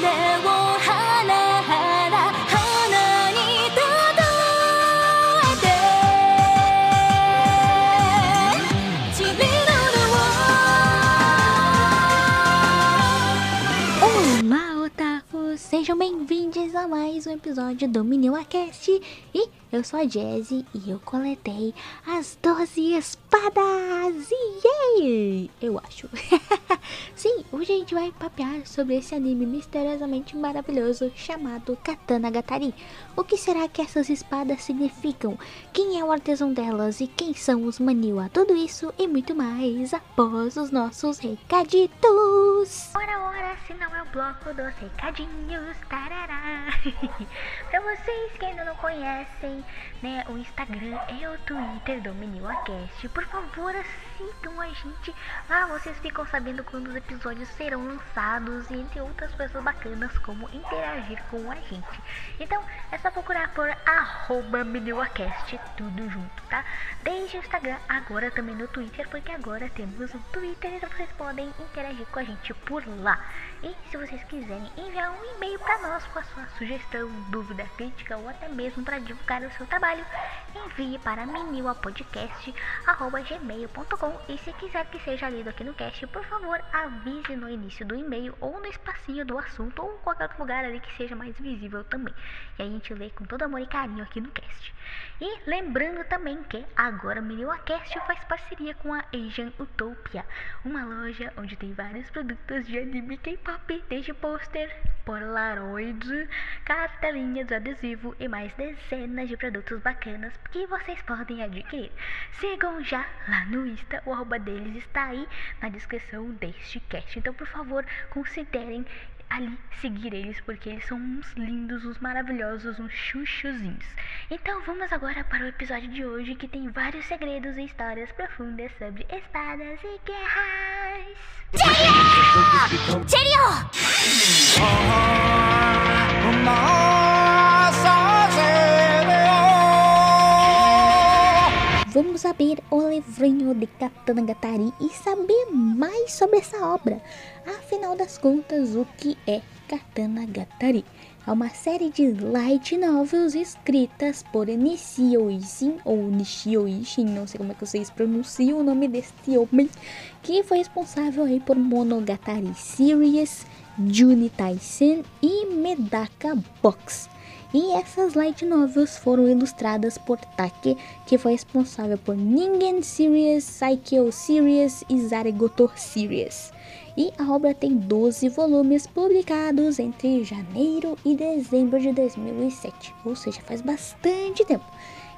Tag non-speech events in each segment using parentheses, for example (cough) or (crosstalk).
れを a mais um episódio do Miniwacast E eu sou a Jazzy e eu coletei as 12 espadas Yay! Eu acho (laughs) Sim, hoje a gente vai papear sobre esse anime misteriosamente maravilhoso chamado Katana Gatari O que será que essas espadas significam? Quem é o artesão delas e quem são os Maniwa? Tudo isso e muito mais após os nossos recaditos Ora, ora, se não é o bloco dos recadinhos tarará. (laughs) Pra vocês que ainda não conhecem né, o Instagram e o Twitter do MenilaCast, por favor sigam a gente. Lá vocês ficam sabendo quando os episódios serão lançados e entre outras coisas bacanas como interagir com a gente. Então é só procurar por arroba tudo junto, tá? Desde o Instagram, agora também no Twitter, porque agora temos um Twitter, então vocês podem interagir com a gente por lá. E se vocês quiserem enviar um e-mail para nós com a sua sugestão, dúvida, crítica ou até mesmo para divulgar o seu trabalho, envie para meniuapodcast.gmail.com e se quiser que seja lido aqui no cast, por favor, avise no início do e-mail ou no espacinho do assunto ou em qualquer outro lugar ali que seja mais visível também. E a gente lê com todo amor e carinho aqui no cast. E lembrando também que agora o MeniuaCast faz parceria com a Asian Utopia, uma loja onde tem vários produtos de anime K-pop, desde pôster, polaroid, cartelinhas, adesivo e mais dezenas de produtos bacanas que vocês podem adquirir. Sigam já lá no Insta, o arroba deles está aí na descrição deste cast. Então, por favor, considerem ali seguir eles porque eles são uns lindos, uns maravilhosos, uns chuchuzinhos. Então vamos agora para o episódio de hoje que tem vários segredos e histórias profundas sobre espadas e guerras. Serio! Vamos abrir o livrinho de Katana Gatari e saber mais sobre essa obra. Afinal das contas, o que é Katana Gatari? É uma série de light novels escritas por Nishio Ishin ou Nishio Ishin, não sei como é que vocês pronunciam o nome deste homem, que foi responsável aí por Monogatari Series, Juni Taisen e Medaka Box. E essas light novels foram ilustradas por Take, que foi responsável por Ningen Series, Saikyo Series e Zaregoto Series. E a obra tem 12 volumes publicados entre janeiro e dezembro de 2007, ou seja, faz bastante tempo.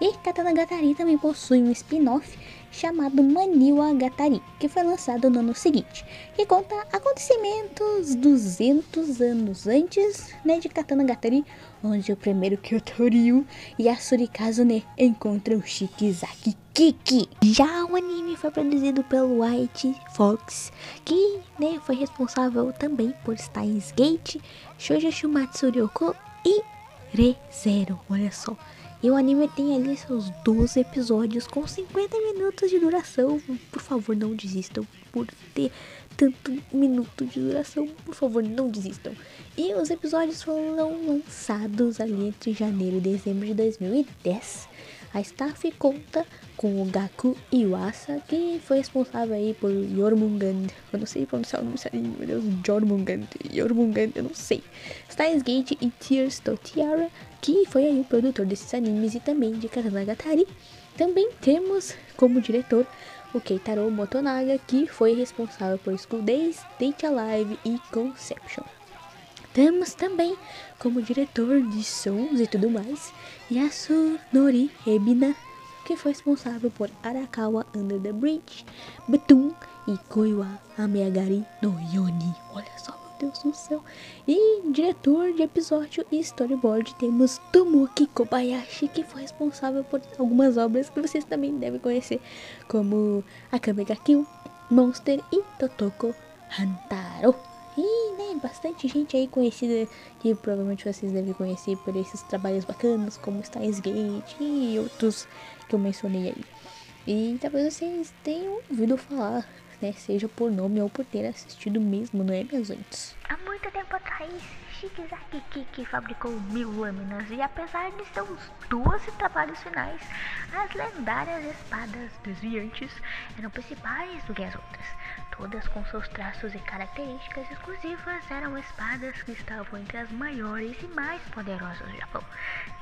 E Katana Gatari também possui um spin-off chamado Maniwa Gatari, que foi lançado no ano seguinte, que conta acontecimentos 200 anos antes né, de Katana Gatari, onde o primeiro Kyotoryu e a Surikazune encontram Shikizaki Kiki. Já o anime foi produzido pelo White Fox, que né, foi responsável também por Steins Gate, Shoujo Shumatsu Ryoko e ReZero, olha só. E o anime tem ali seus 12 episódios com 50 minutos de duração. Por favor, não desistam por ter tanto minuto de duração. Por favor, não desistam. E os episódios foram lançados ali entre janeiro e dezembro de 2010. A Staff conta com o Gaku Iwasa, que foi responsável aí por Yormungand. Eu não sei pronunciar o nome certinho, meu Deus, Jormungand, Yormungand, eu não sei. Steins Gate e Tears to Tiara, que foi aí o produtor desses animes e também de Katanagatari. Também temos como diretor o Keitaro Motonaga, que foi responsável por School Days, Date Alive e Conception. Temos também como diretor de sons e tudo mais Yasunori Ebina, que foi responsável por Arakawa Under the Bridge, Betum e Koiwa Ameagari no Yoni. Olha só, Deus do céu. E diretor de episódio e storyboard temos Tomoki Kobayashi, que foi responsável por algumas obras que vocês também devem conhecer, como Akame ga Kill, Monster e Totoko Hantaro. E, né, bastante gente aí conhecida que provavelmente vocês devem conhecer por esses trabalhos bacanas, como Steins Gate e outros que eu mencionei aí. E talvez vocês tenham ouvido falar né, seja por nome ou por ter assistido mesmo, não é, meus antes? Há muito tempo atrás, Shikizaki Kiki fabricou mil lâminas e apesar de seus 12 trabalhos finais, as lendárias espadas desviantes eram principais do que as outras. Todas com seus traços e características exclusivas eram espadas que estavam entre as maiores e mais poderosas do Japão.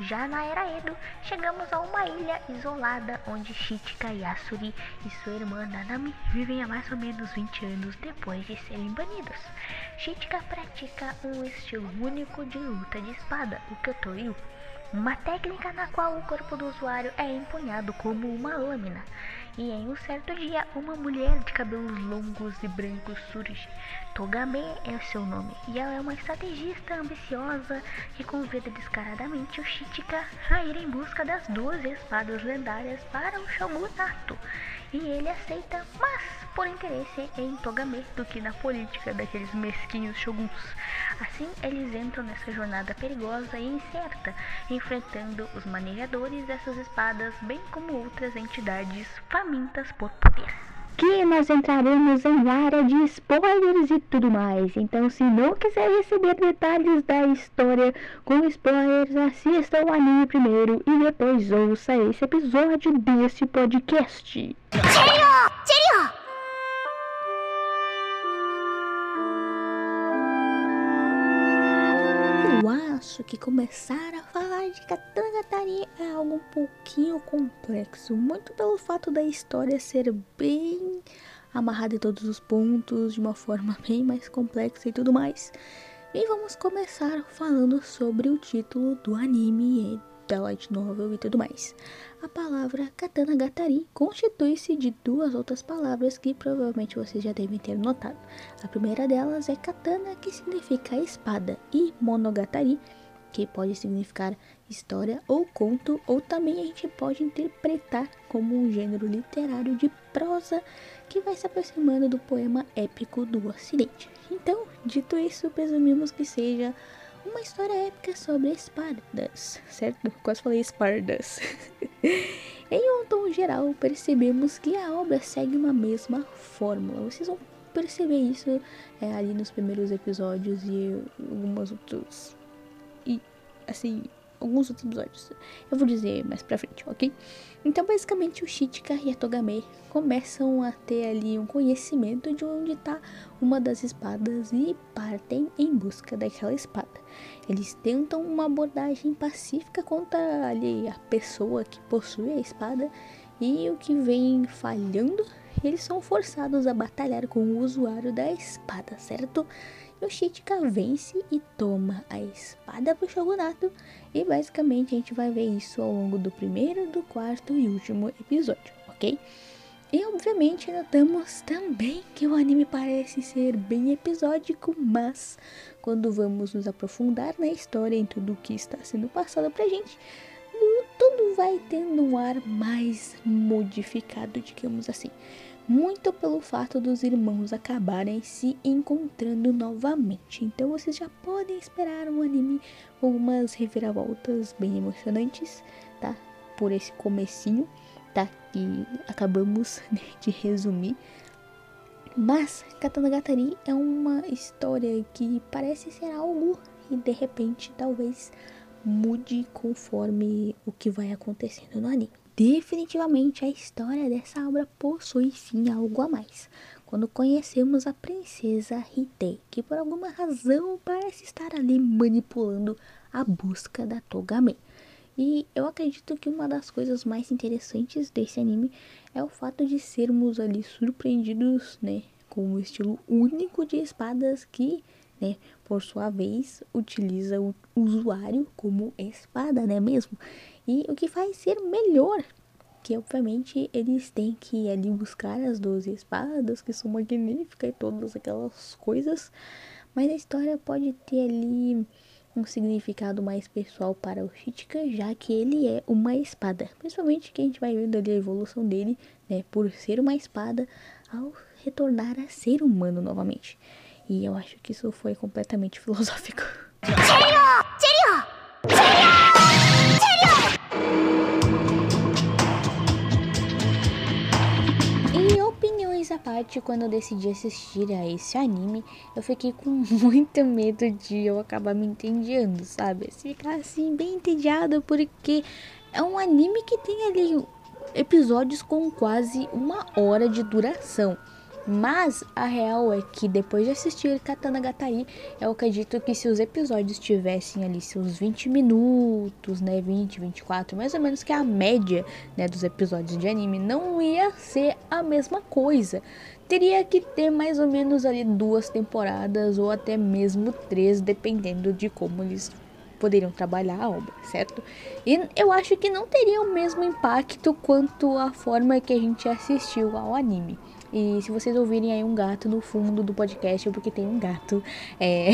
Já na era Edo, chegamos a uma ilha isolada onde Shichika Yasuri e sua irmã Nanami vivem há mais ou menos 20 anos depois de serem banidos. Shichika pratica um estilo único de luta de espada, o Kyotoryu, uma técnica na qual o corpo do usuário é empunhado como uma lâmina. E em um certo dia, uma mulher de cabelos longos e brancos surge. Togame é o seu nome, e ela é uma estrategista ambiciosa que convida descaradamente o Shichika a ir em busca das duas espadas lendárias para o shogunato. E ele aceita, mas por interesse em Togame do que na política daqueles mesquinhos shoguns. Assim, eles entram nessa jornada perigosa e incerta, enfrentando os manejadores dessas espadas, bem como outras entidades famintas por poder. Que nós entraremos em área de spoilers e tudo mais. Então, se não quiser receber detalhes da história com spoilers, assista o anime primeiro e depois ouça esse episódio desse podcast. Cheerio! Cheerio! Acho que começar a falar de Katanagatari é algo um pouquinho complexo, muito pelo fato da história ser bem amarrada em todos os pontos, de uma forma (laughs) bem mais complexa e tudo mais. E vamos começar falando sobre o título do anime da light novel e tudo mais. A palavra Katana Gatari constitui-se de duas outras palavras que provavelmente vocês já devem ter notado. A primeira delas é Katana, que significa espada, e Monogatari, que pode significar história ou conto, ou também a gente pode interpretar como um gênero literário de prosa que vai se aproximando do poema épico do Ocidente. Então, dito isso, presumimos que seja uma história épica sobre espadas, certo? Quase falei espardas. (laughs) em um tom geral, percebemos que a obra segue uma mesma fórmula. Vocês vão perceber isso é, ali nos primeiros episódios e algumas outros. Assim, alguns outros episódios. Eu vou dizer mais pra frente, ok? Então, basicamente, o Shichika e a Togame começam a ter ali um conhecimento de onde está uma das espadas e partem em busca daquela espada. Eles tentam uma abordagem pacífica contra ali a pessoa que possui a espada e o que vem falhando, eles são forçados a batalhar com o usuário da espada, certo? Yoshitsika vence e toma a espada pro Shogunato e basicamente a gente vai ver isso ao longo do primeiro, do quarto e último episódio, ok? E obviamente notamos também que o anime parece ser bem episódico, mas quando vamos nos aprofundar na história em tudo o que está sendo passado pra gente, tudo vai tendo um ar mais modificado, digamos assim muito pelo fato dos irmãos acabarem se encontrando novamente. Então vocês já podem esperar um anime com umas reviravoltas bem emocionantes, tá? Por esse comecinho, tá? Que acabamos (laughs) de resumir. Mas Katana Gatari é uma história que parece ser algo e de repente talvez mude conforme o que vai acontecendo no anime. Definitivamente a história dessa obra possui sim algo a mais. Quando conhecemos a princesa Hite, que por alguma razão parece estar ali manipulando a busca da Togame. E eu acredito que uma das coisas mais interessantes desse anime é o fato de sermos ali surpreendidos, né, com um estilo único de espadas que, né, por sua vez, utiliza o usuário como espada, né mesmo? E o que faz ser melhor, que obviamente eles têm que ir ali buscar as 12 espadas, que são magníficas e todas aquelas coisas. Mas a história pode ter ali um significado mais pessoal para o Shichika, já que ele é uma espada. Principalmente que a gente vai vendo ali a evolução dele, né, por ser uma espada, ao retornar a ser humano novamente. E eu acho que isso foi completamente (laughs) filosófico. Verdade, quando eu decidi assistir a esse anime, eu fiquei com (laughs) muito medo de eu acabar me entediando, sabe? Ficar assim, bem entediada, porque é um anime que tem ali episódios com quase uma hora de duração. Mas a real é que depois de assistir Katana Gatari, eu acredito que se os episódios tivessem ali seus 20 minutos, né, 20, 24, mais ou menos que a média, né, dos episódios de anime, não ia ser a mesma coisa. Teria que ter mais ou menos ali duas temporadas ou até mesmo três, dependendo de como eles poderiam trabalhar a obra, certo? E eu acho que não teria o mesmo impacto quanto a forma que a gente assistiu ao anime. E se vocês ouvirem aí um gato no fundo do podcast, é porque tem um gato. É.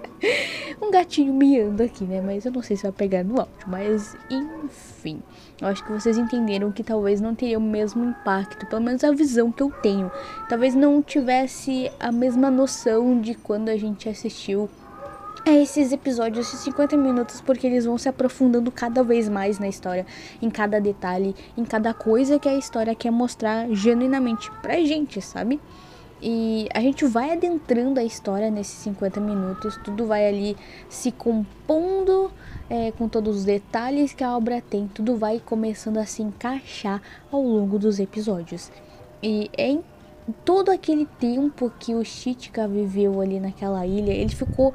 (laughs) um gatinho miando aqui, né? Mas eu não sei se vai pegar no áudio. Mas, enfim. Eu acho que vocês entenderam que talvez não teria o mesmo impacto. Pelo menos a visão que eu tenho. Talvez não tivesse a mesma noção de quando a gente assistiu a esses episódios de 50 minutos, porque eles vão se aprofundando cada vez mais na história, em cada detalhe, em cada coisa que a história quer mostrar genuinamente pra gente, sabe? E a gente vai adentrando a história nesses 50 minutos, tudo vai ali se compondo é, com todos os detalhes que a obra tem, tudo vai começando a se encaixar ao longo dos episódios. E é em todo aquele tempo que o Chitika viveu ali naquela ilha, ele ficou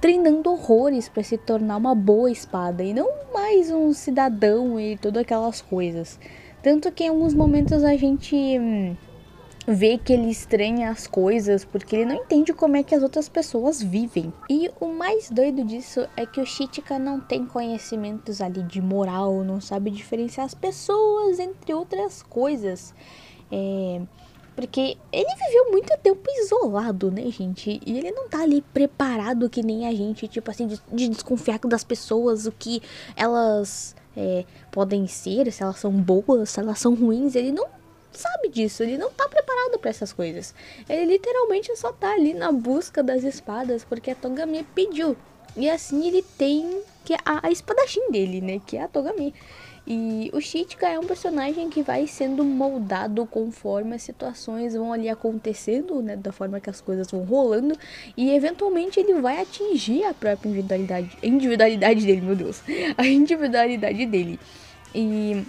treinando horrores para se tornar uma boa espada e não mais um cidadão e todas aquelas coisas. Tanto que em alguns momentos a gente hum, vê que ele estranha as coisas porque ele não entende como é que as outras pessoas vivem. E o mais doido disso é que o Chitika não tem conhecimentos ali de moral, não sabe diferenciar as pessoas entre outras coisas. É, porque ele viveu muito tempo isolado, né, gente? E ele não tá ali preparado que nem a gente, tipo assim, de, de desconfiar das pessoas, o que elas é, podem ser, se elas são boas, se elas são ruins. Ele não sabe disso, ele não tá preparado para essas coisas. Ele literalmente só tá ali na busca das espadas porque a Togami pediu. E assim ele tem que a, a espadachim dele, né, que é a Togami. E o Chitika é um personagem que vai sendo moldado conforme as situações vão ali acontecendo, né, da forma que as coisas vão rolando, e eventualmente ele vai atingir a própria individualidade, individualidade dele, meu Deus, (laughs) a individualidade dele. E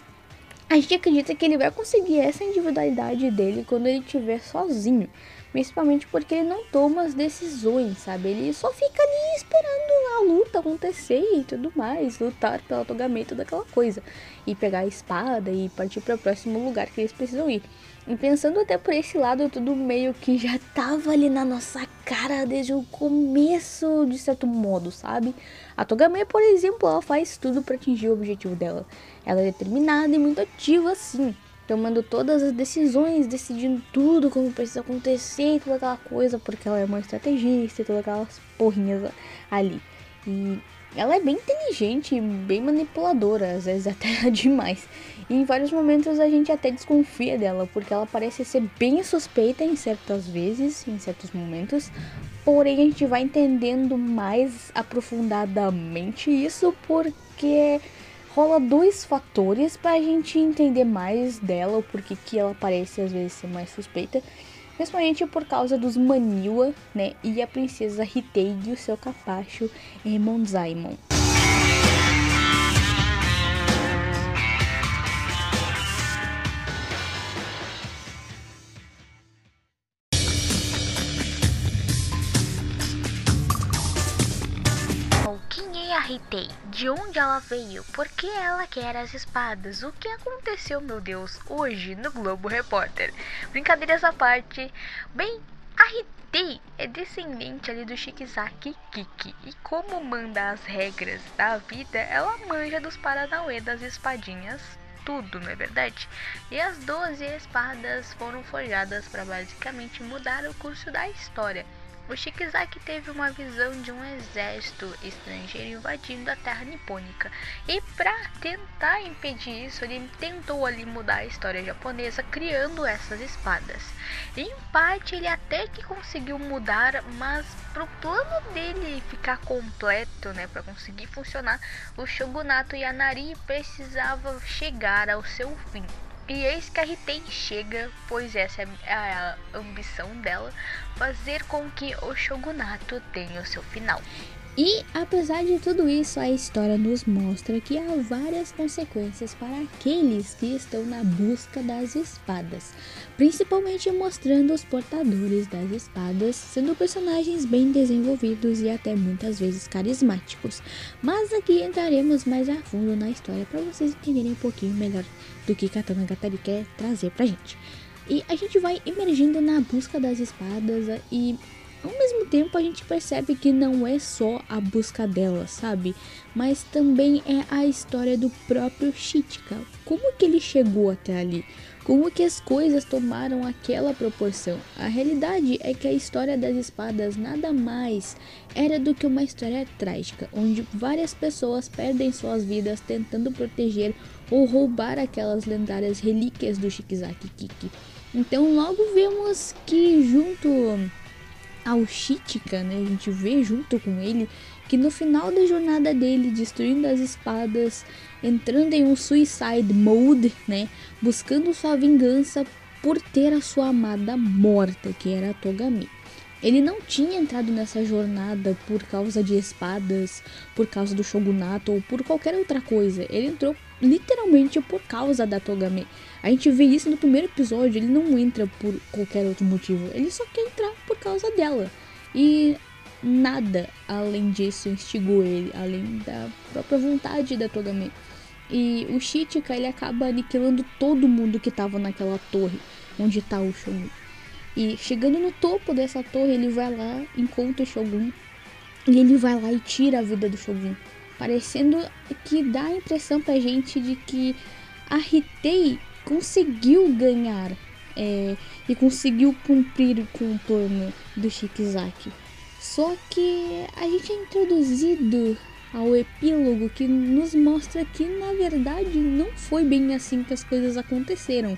a gente acredita que ele vai conseguir essa individualidade dele quando ele estiver sozinho. Principalmente porque ele não toma as decisões, sabe? Ele só fica ali esperando a luta acontecer e tudo mais, lutar pelo atogamento daquela coisa. E pegar a espada e partir para o próximo lugar que eles precisam ir. E pensando até por esse lado, tudo meio que já tava ali na nossa cara desde o começo, de certo modo, sabe? A Togame, por exemplo, ela faz tudo para atingir o objetivo dela. Ela é determinada e muito ativa, assim tomando todas as decisões, decidindo tudo como precisa acontecer e toda aquela coisa, porque ela é uma estrategista e todas aquelas porrinhas ali. E ela é bem inteligente, bem manipuladora, às vezes até (laughs) demais. E em vários momentos a gente até desconfia dela, porque ela parece ser bem suspeita em certas vezes, em certos momentos. Porém, a gente vai entendendo mais aprofundadamente isso porque rola dois fatores para a gente entender mais dela, o porquê que ela parece às vezes ser mais suspeita. Principalmente por causa dos Maniwa, né? E a princesa Hitei e o seu capacho Monzaimon. Hitei, de onde ela veio, por que ela quer as espadas, o que aconteceu, meu Deus, hoje no Globo Repórter. Brincadeiras à parte, bem, a Hitei é descendente ali do Shikizaki Kiki e como manda as regras da vida, ela manja dos Paranauê das espadinhas tudo, não é verdade? E as 12 espadas foram forjadas para basicamente mudar o curso da história. O Shikizaki teve uma visão de um exército estrangeiro invadindo a terra nipônica. E para tentar impedir isso, ele tentou ali mudar a história japonesa criando essas espadas. Em parte ele até que conseguiu mudar, mas pro plano dele ficar completo, né, para conseguir funcionar, o shogunato Yanari precisava chegar ao seu fim. E eis que a Riten chega, pois essa é a ambição dela, fazer com que o shogunato tenha o seu final. E apesar de tudo isso, a história nos mostra que há várias consequências para aqueles que estão na busca das espadas, principalmente mostrando os portadores das espadas sendo personagens bem desenvolvidos e até muitas vezes carismáticos. Mas aqui entraremos mais a fundo na história para vocês entenderem um pouquinho melhor do que Katana Gatari quer trazer pra gente. E a gente vai emergindo na busca das espadas e ao mesmo tempo a gente percebe que não é só a busca dela, sabe? Mas também é a história do próprio Chitika. Como que ele chegou até ali? Como que as coisas tomaram aquela proporção? A realidade é que a história das espadas nada mais era do que uma história trágica, onde várias pessoas perdem suas vidas tentando proteger ou roubar aquelas lendárias relíquias do Shikizaki Kiki. Então logo vemos que junto ao Chitika, né? A gente vê junto com ele que no final da jornada dele, destruindo as espadas, entrando em um suicide mode, né? Buscando sua vingança por ter a sua amada morta, que era a Togami. Ele não tinha entrado nessa jornada por causa de espadas, por causa do shogunato ou por qualquer outra coisa. Ele entrou literalmente por causa da Togami. A gente vê isso no primeiro episódio, ele não entra por qualquer outro motivo, ele só quer entrar por causa dela. E nada além disso instigou ele, além da própria vontade da Togami. E o Shichika ele acaba aniquilando todo mundo que estava naquela torre onde está o Shogun. E chegando no topo dessa torre, ele vai lá, encontra o Shogun. E ele vai lá e tira a vida do Shogun. Parecendo que dá a impressão pra gente de que a Hitei conseguiu ganhar é, e conseguiu cumprir com o plano do Shikizaki. Só que a gente é introduzido ao epílogo que nos mostra que na verdade não foi bem assim que as coisas aconteceram.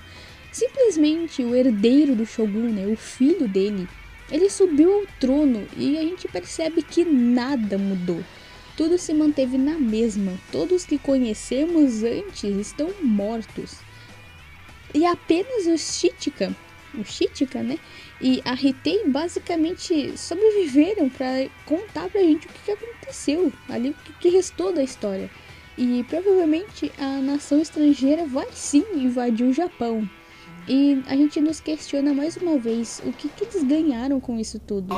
Simplesmente o herdeiro do Shogun, né, o filho dele, ele subiu ao trono e a gente percebe que nada mudou. Tudo se manteve na mesma. Todos que conhecemos antes estão mortos. E apenas o Shichika, o Shichika, né? E a Hitei basicamente sobreviveram para contar pra gente o que, aconteceu ali, o que restou da história. E provavelmente a nação estrangeira vai sim invadir o Japão. E a gente nos questiona mais uma vez o que, que eles ganharam com isso tudo.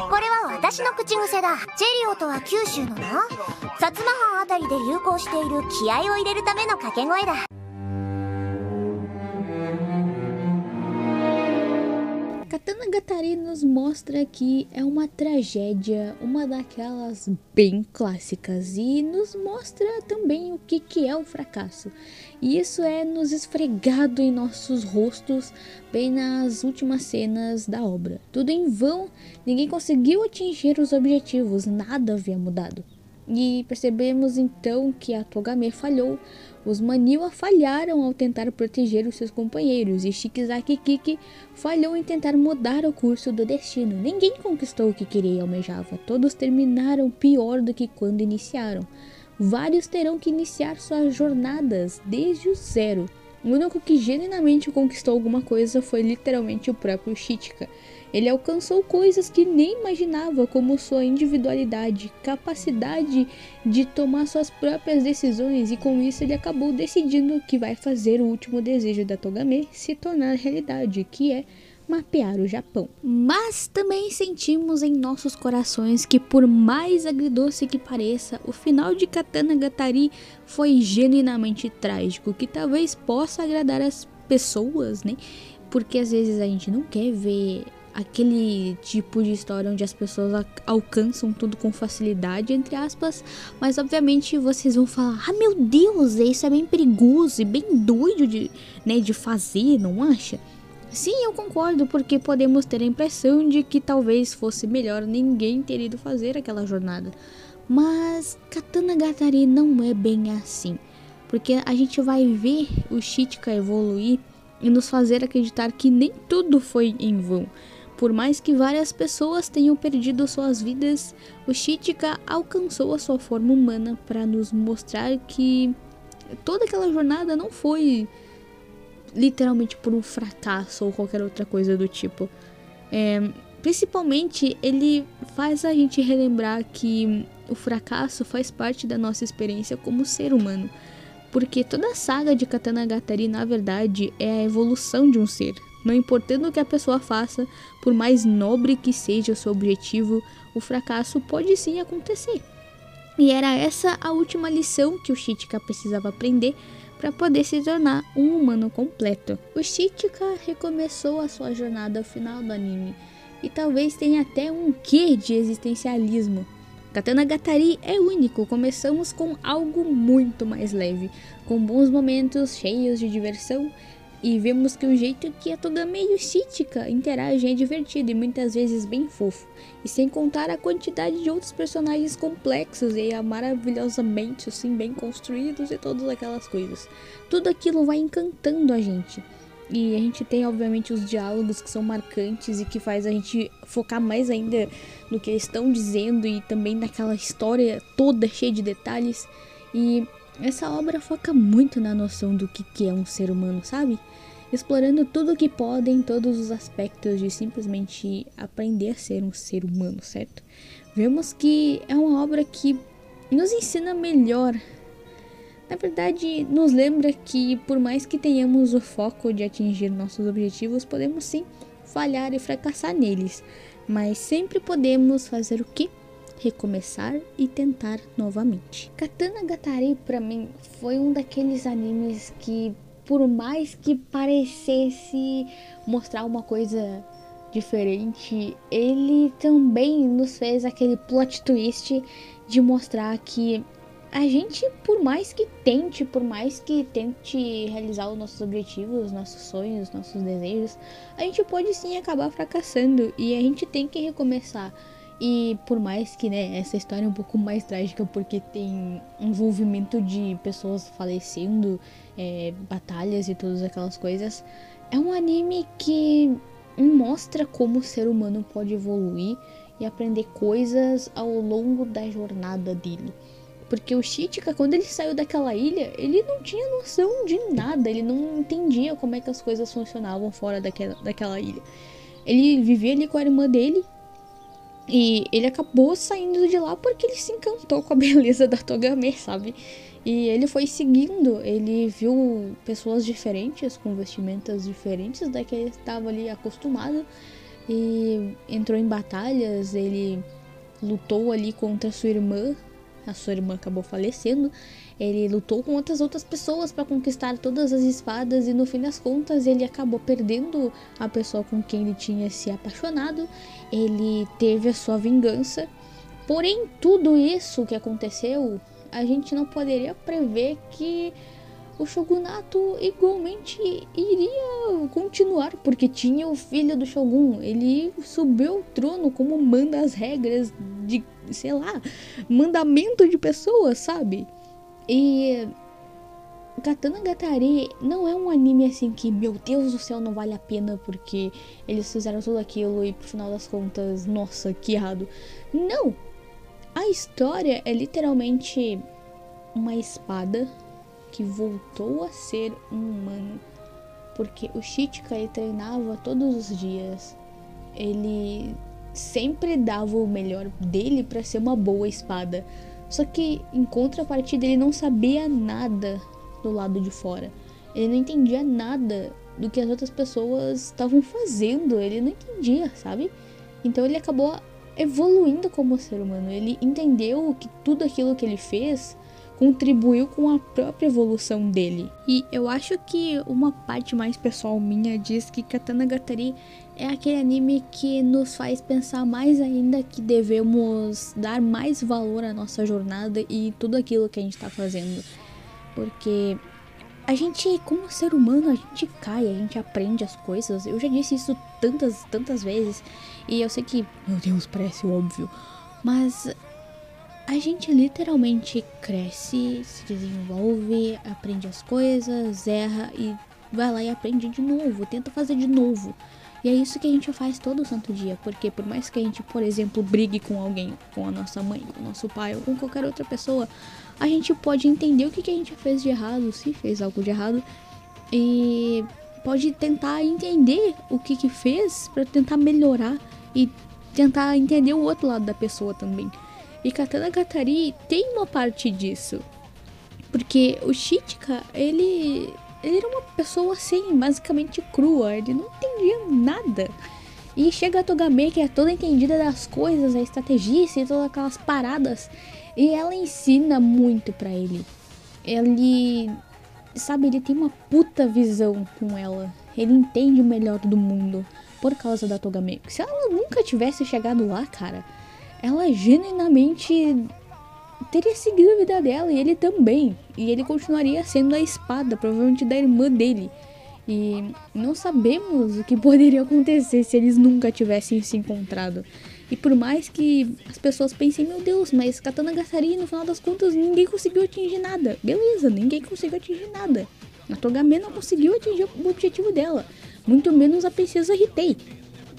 Katana Gatari nos mostra que é uma tragédia, uma daquelas bem clássicas, e nos mostra também o que, que é o fracasso. E isso é nos esfregado em nossos rostos bem nas últimas cenas da obra. Tudo em vão, ninguém conseguiu atingir os objetivos, nada havia mudado. E percebemos então que a Togame falhou, os Maniwa falharam ao tentar proteger os seus companheiros e Shikizaki Kiki falhou em tentar mudar o curso do destino. Ninguém conquistou o que queria e almejava, todos terminaram pior do que quando iniciaram. Vários terão que iniciar suas jornadas desde o zero. O único que genuinamente conquistou alguma coisa foi literalmente o próprio Shichika. Ele alcançou coisas que nem imaginava, como sua individualidade, capacidade de tomar suas próprias decisões, e com isso ele acabou decidindo que vai fazer o último desejo da Togame se tornar realidade, que é mapear o Japão. Mas também sentimos em nossos corações que, por mais agridoce que pareça, o final de Katana Gatari foi genuinamente trágico, que talvez possa agradar as pessoas, né? Porque às vezes a gente não quer ver aquele tipo de história onde as pessoas alcançam tudo com facilidade, entre aspas, mas obviamente vocês vão falar: "Ah, meu Deus, isso é bem perigoso e bem doido de, né, de fazer, não acha?" Sim, eu concordo, porque podemos ter a impressão de que talvez fosse melhor ninguém ter ido fazer aquela jornada. Mas Katana Gatari não é bem assim, porque a gente vai ver o Shichika evoluir e nos fazer acreditar que nem tudo foi em vão. Por mais que várias pessoas tenham perdido suas vidas, o Chitika alcançou a sua forma humana para nos mostrar que toda aquela jornada não foi literalmente por um fracasso ou qualquer outra coisa do tipo. É, principalmente, ele faz a gente relembrar que o fracasso faz parte da nossa experiência como ser humano. Porque toda a saga de Katanagatari, na verdade, é a evolução de um ser. Não importando o que a pessoa faça, por mais nobre que seja o seu objetivo, o fracasso pode sim acontecer. E era essa a última lição que o Shichika precisava aprender para poder se tornar um humano completo. O Shichika recomeçou a sua jornada ao final do anime, e talvez tenha até um quê de existencialismo. Katana Gatari é único, começamos com algo muito mais leve, com bons momentos cheios de diversão e vemos que o jeito que a Togame e o Shichika interagem é divertido e muitas vezes bem fofo. E sem contar a quantidade de outros personagens complexos e maravilhosamente assim bem construídos e todas aquelas coisas. Tudo aquilo vai encantando a gente. E a gente tem, obviamente, os diálogos que são marcantes e que faz a gente focar mais ainda no que eles estão dizendo e também naquela história toda cheia de detalhes. E essa obra foca muito na noção do que é um ser humano, sabe? Explorando tudo o que podem, todos os aspectos de simplesmente aprender a ser um ser humano, certo? Vemos que é uma obra que nos ensina melhor. Na verdade, nos lembra que por mais que tenhamos o foco de atingir nossos objetivos, podemos sim falhar e fracassar neles, mas sempre podemos fazer o que? recomeçar e tentar novamente. Katana Gatari para mim foi um daqueles animes que por mais que parecesse mostrar uma coisa diferente, ele também nos fez aquele plot twist de mostrar que a gente, por mais que tente, por mais que tente realizar os nossos objetivos, nossos sonhos, nossos desejos, a gente pode sim acabar fracassando e a gente tem que recomeçar. E por mais que né, essa história é um pouco mais trágica porque tem envolvimento de pessoas falecendo, é, batalhas e todas aquelas coisas, é um anime que mostra como o ser humano pode evoluir e aprender coisas ao longo da jornada dele. Porque o Chitika, quando ele saiu daquela ilha, ele não tinha noção de nada, ele não entendia como é que as coisas funcionavam fora daquela, daquela ilha. Ele vivia ali com a irmã dele e ele acabou saindo de lá porque ele se encantou com a (laughs) beleza da Togame, sabe? E ele foi seguindo, ele viu pessoas diferentes, com vestimentas diferentes da que ele estava ali acostumado. E entrou em batalhas, ele lutou ali contra sua irmã. A sua irmã acabou falecendo. Ele lutou com outras outras pessoas para conquistar todas as espadas e no fim das contas ele acabou perdendo a pessoa com quem ele tinha se apaixonado. Ele teve a sua vingança. Porém, tudo isso que aconteceu, a gente não poderia prever que o shogunato igualmente iria continuar, porque tinha o filho do shogun. Ele subiu ao trono como manda as regras de, sei lá, mandamento de pessoas, sabe? E Katana Gatari não é um anime assim que, meu Deus do céu, não vale a pena porque eles fizeram tudo aquilo e pro final das contas, nossa, que errado. Não! A história é literalmente uma espada que voltou a ser um humano. Porque o Shichika ele treinava todos os dias. Ele sempre dava o melhor dele para ser uma boa espada. Só que em contrapartida ele não sabia nada do lado de fora. Ele não entendia nada do que as outras pessoas estavam fazendo. Ele não entendia, sabe? Então ele acabou evoluindo como ser humano. Ele entendeu que tudo aquilo que ele fez contribuiu com a própria evolução dele. E eu acho que uma parte mais pessoal minha diz que Katana Gatari é aquele anime que nos faz pensar mais ainda que devemos dar mais valor à nossa jornada e tudo aquilo que a gente está fazendo. Porque a gente, como ser humano, a gente cai, a gente aprende as coisas. Eu já disse isso tantas, tantas vezes. E eu sei que, meu Deus, parece óbvio. Mas a gente literalmente cresce, se desenvolve, aprende as coisas, erra e vai lá e aprende de novo, tenta fazer de novo. E é isso que a gente faz todo santo dia, porque por mais que a gente, por exemplo, brigue com alguém, com a nossa mãe, com o nosso pai ou com qualquer outra pessoa, a gente pode entender o que, que a gente fez de errado, se fez algo de errado, e pode tentar entender o que que fez para tentar melhorar e tentar entender o outro lado da pessoa também. E Katana Gatari tem uma parte disso. Porque o Shichika, ele ele era uma pessoa assim, basicamente crua, ele não entendia nada. E chega a Togame, que é toda entendida das coisas, a estratégia e todas aquelas paradas, e ela ensina muito para ele. Ele, sabe, ele tem uma puta visão com ela. Ele entende o melhor do mundo por causa da Togame. Se ela nunca tivesse chegado lá, cara, ela genuinamente teria seguido a vida dela e ele também. E ele continuaria sendo a espada, provavelmente da irmã dele. E não sabemos o que poderia acontecer se eles nunca tivessem se encontrado. E por mais que as pessoas pensem, meu Deus, mas Katana Gatari, no final das contas, ninguém conseguiu atingir nada. Beleza, ninguém conseguiu atingir nada. A Togame não conseguiu atingir o objetivo dela. Muito menos a princesa Ritei.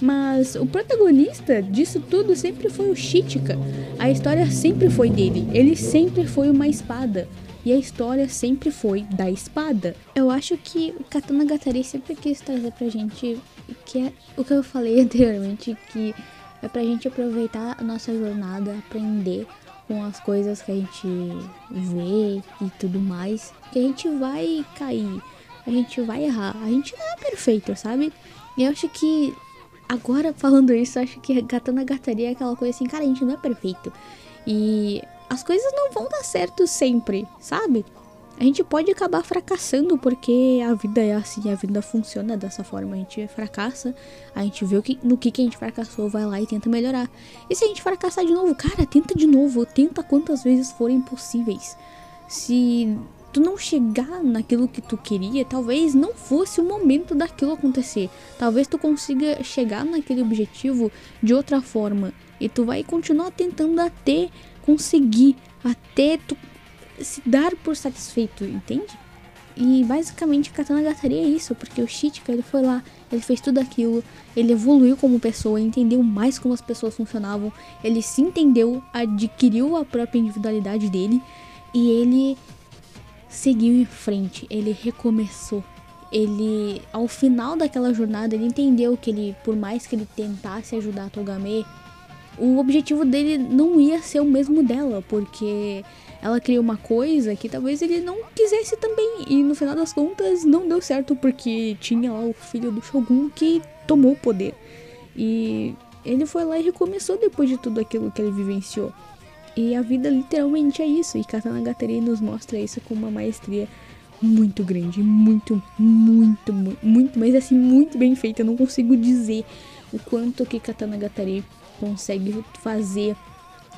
Mas o protagonista disso tudo sempre foi o Shichika. A história sempre foi dele. Ele sempre foi uma espada. E a história sempre foi da espada. Eu acho que o Katana Gatari sempre quis trazer pra gente que é o que eu falei (laughs) anteriormente, que é pra gente aproveitar a nossa jornada, aprender com as coisas que a gente vê e tudo mais. Que a gente vai cair, a gente vai errar, a gente não é perfeito, sabe? E eu acho que agora falando isso, acho que Katana Gataria é aquela coisa assim, cara, a gente não é perfeito. E as coisas não vão dar certo sempre, sabe? A gente pode acabar fracassando porque a vida é assim, a vida funciona dessa forma. A gente fracassa, a gente vê o que, no que, que a gente fracassou, vai lá e tenta melhorar. E se a gente fracassar de novo, cara, tenta de novo, tenta quantas vezes forem possíveis. Se tu não chegar naquilo que tu queria, talvez não fosse o momento daquilo acontecer. Talvez tu consiga chegar naquele objetivo de outra forma. E tu vai continuar tentando até conseguir, até tu se dar por satisfeito, entende? E basicamente Katana Gataria é isso, porque o Shichika ele foi lá, ele fez tudo aquilo, ele evoluiu como pessoa, entendeu mais como as pessoas funcionavam, ele se entendeu, adquiriu a própria individualidade dele e ele seguiu em frente, ele recomeçou. Ele, ao final daquela jornada, ele entendeu que ele, por mais que ele tentasse ajudar Togame, o objetivo dele não ia ser o mesmo dela, porque ela criou uma coisa que talvez ele não quisesse também. E no final das contas não deu certo porque tinha lá o filho do Shogun que tomou o poder. E ele foi lá e recomeçou depois de tudo aquilo que ele vivenciou. E a vida literalmente é isso. E Katana Gatari nos mostra isso com uma maestria muito grande, muito, muito, muito, muito, mas assim, muito bem feita. Eu não consigo dizer o quanto que Katana Gatari consegue fazer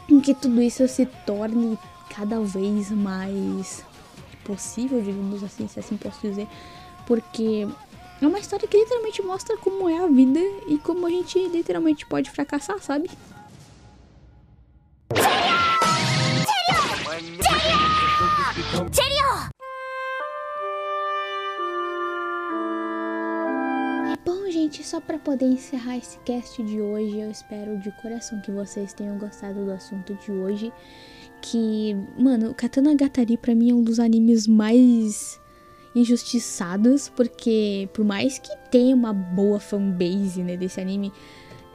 com que tudo isso se torne cada vez mais possível, digamos assim, se assim posso dizer, porque é uma história que literalmente mostra como é a vida e como a gente literalmente pode fracassar, sabe? Para poder encerrar esse cast de hoje, eu espero de coração que vocês tenham gostado do assunto de hoje. Que, mano, Katana Gatari para mim é um dos animes mais injustiçados, porque por mais que tenha uma boa fanbase, né, desse anime,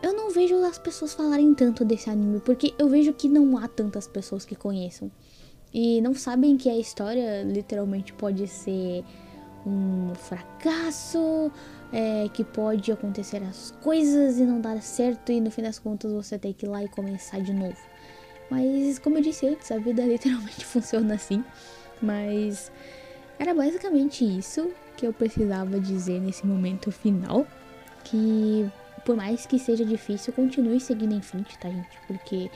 eu não vejo as pessoas falarem tanto desse anime, porque eu vejo que não há tantas pessoas que conheçam. E não sabem que a história literalmente pode ser um fracasso, é, que pode acontecer as coisas e não dar certo, e no fim das contas você tem que ir lá e começar de novo. Mas, como eu disse antes, a vida (laughs) literalmente funciona assim. Mas era basicamente isso que eu precisava dizer nesse momento final. Que por mais que seja difícil, continue seguindo em frente, tá, gente? Porque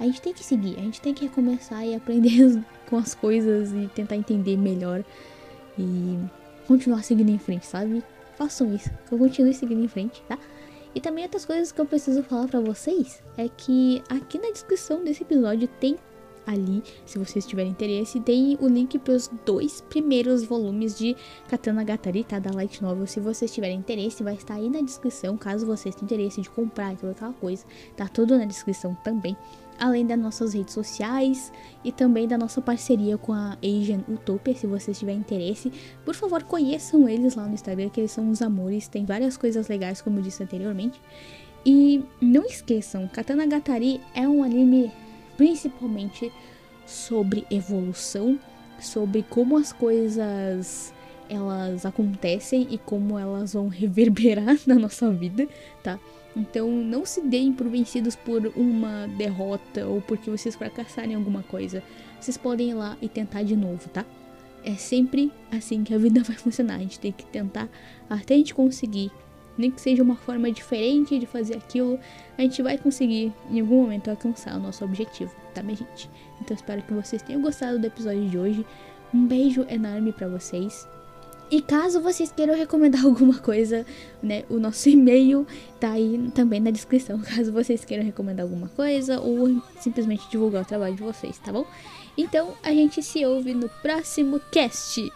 a gente tem que seguir, a gente tem que recomeçar e aprender (laughs) com as coisas e tentar entender melhor e continuar seguindo em frente, sabe? Façam isso, que eu continue seguindo em frente, tá? E também outras coisas que eu preciso falar para vocês é que aqui na descrição desse episódio tem ali, se vocês tiverem interesse, tem o link para os dois primeiros volumes de Katana Gatari, tá? Da Light Novel. Se vocês tiverem interesse, vai estar aí na descrição, caso vocês tenham interesse de comprar aquela coisa. Tá tudo na descrição também. Além das nossas redes sociais e também da nossa parceria com a Asian Utopia, se vocês tiverem interesse. Por favor, conheçam eles lá no Instagram, que eles são os amores, tem várias coisas legais, como eu disse anteriormente. E não esqueçam, Katana Gatari é um anime principalmente sobre evolução, sobre como as coisas elas acontecem e como elas vão (laughs) reverberar na nossa vida, tá? Então não se deem por vencidos por uma derrota ou porque vocês fracassaram em alguma coisa. Vocês podem ir lá e tentar de novo, tá? É sempre assim que a vida (laughs) vai funcionar. A gente tem que tentar até a gente conseguir. Nem que seja uma forma diferente de fazer aquilo, a gente vai conseguir em algum momento alcançar o nosso objetivo, tá, minha gente? Então espero que vocês tenham gostado do episódio de hoje. Um beijo enorme para vocês. E caso vocês queiram recomendar (laughs) alguma coisa, né, o nosso e-mail tá aí também na descrição, (laughs) caso vocês queiram recomendar alguma coisa ou simplesmente divulgar o trabalho de vocês, tá bom? Então a gente se ouve no próximo cast.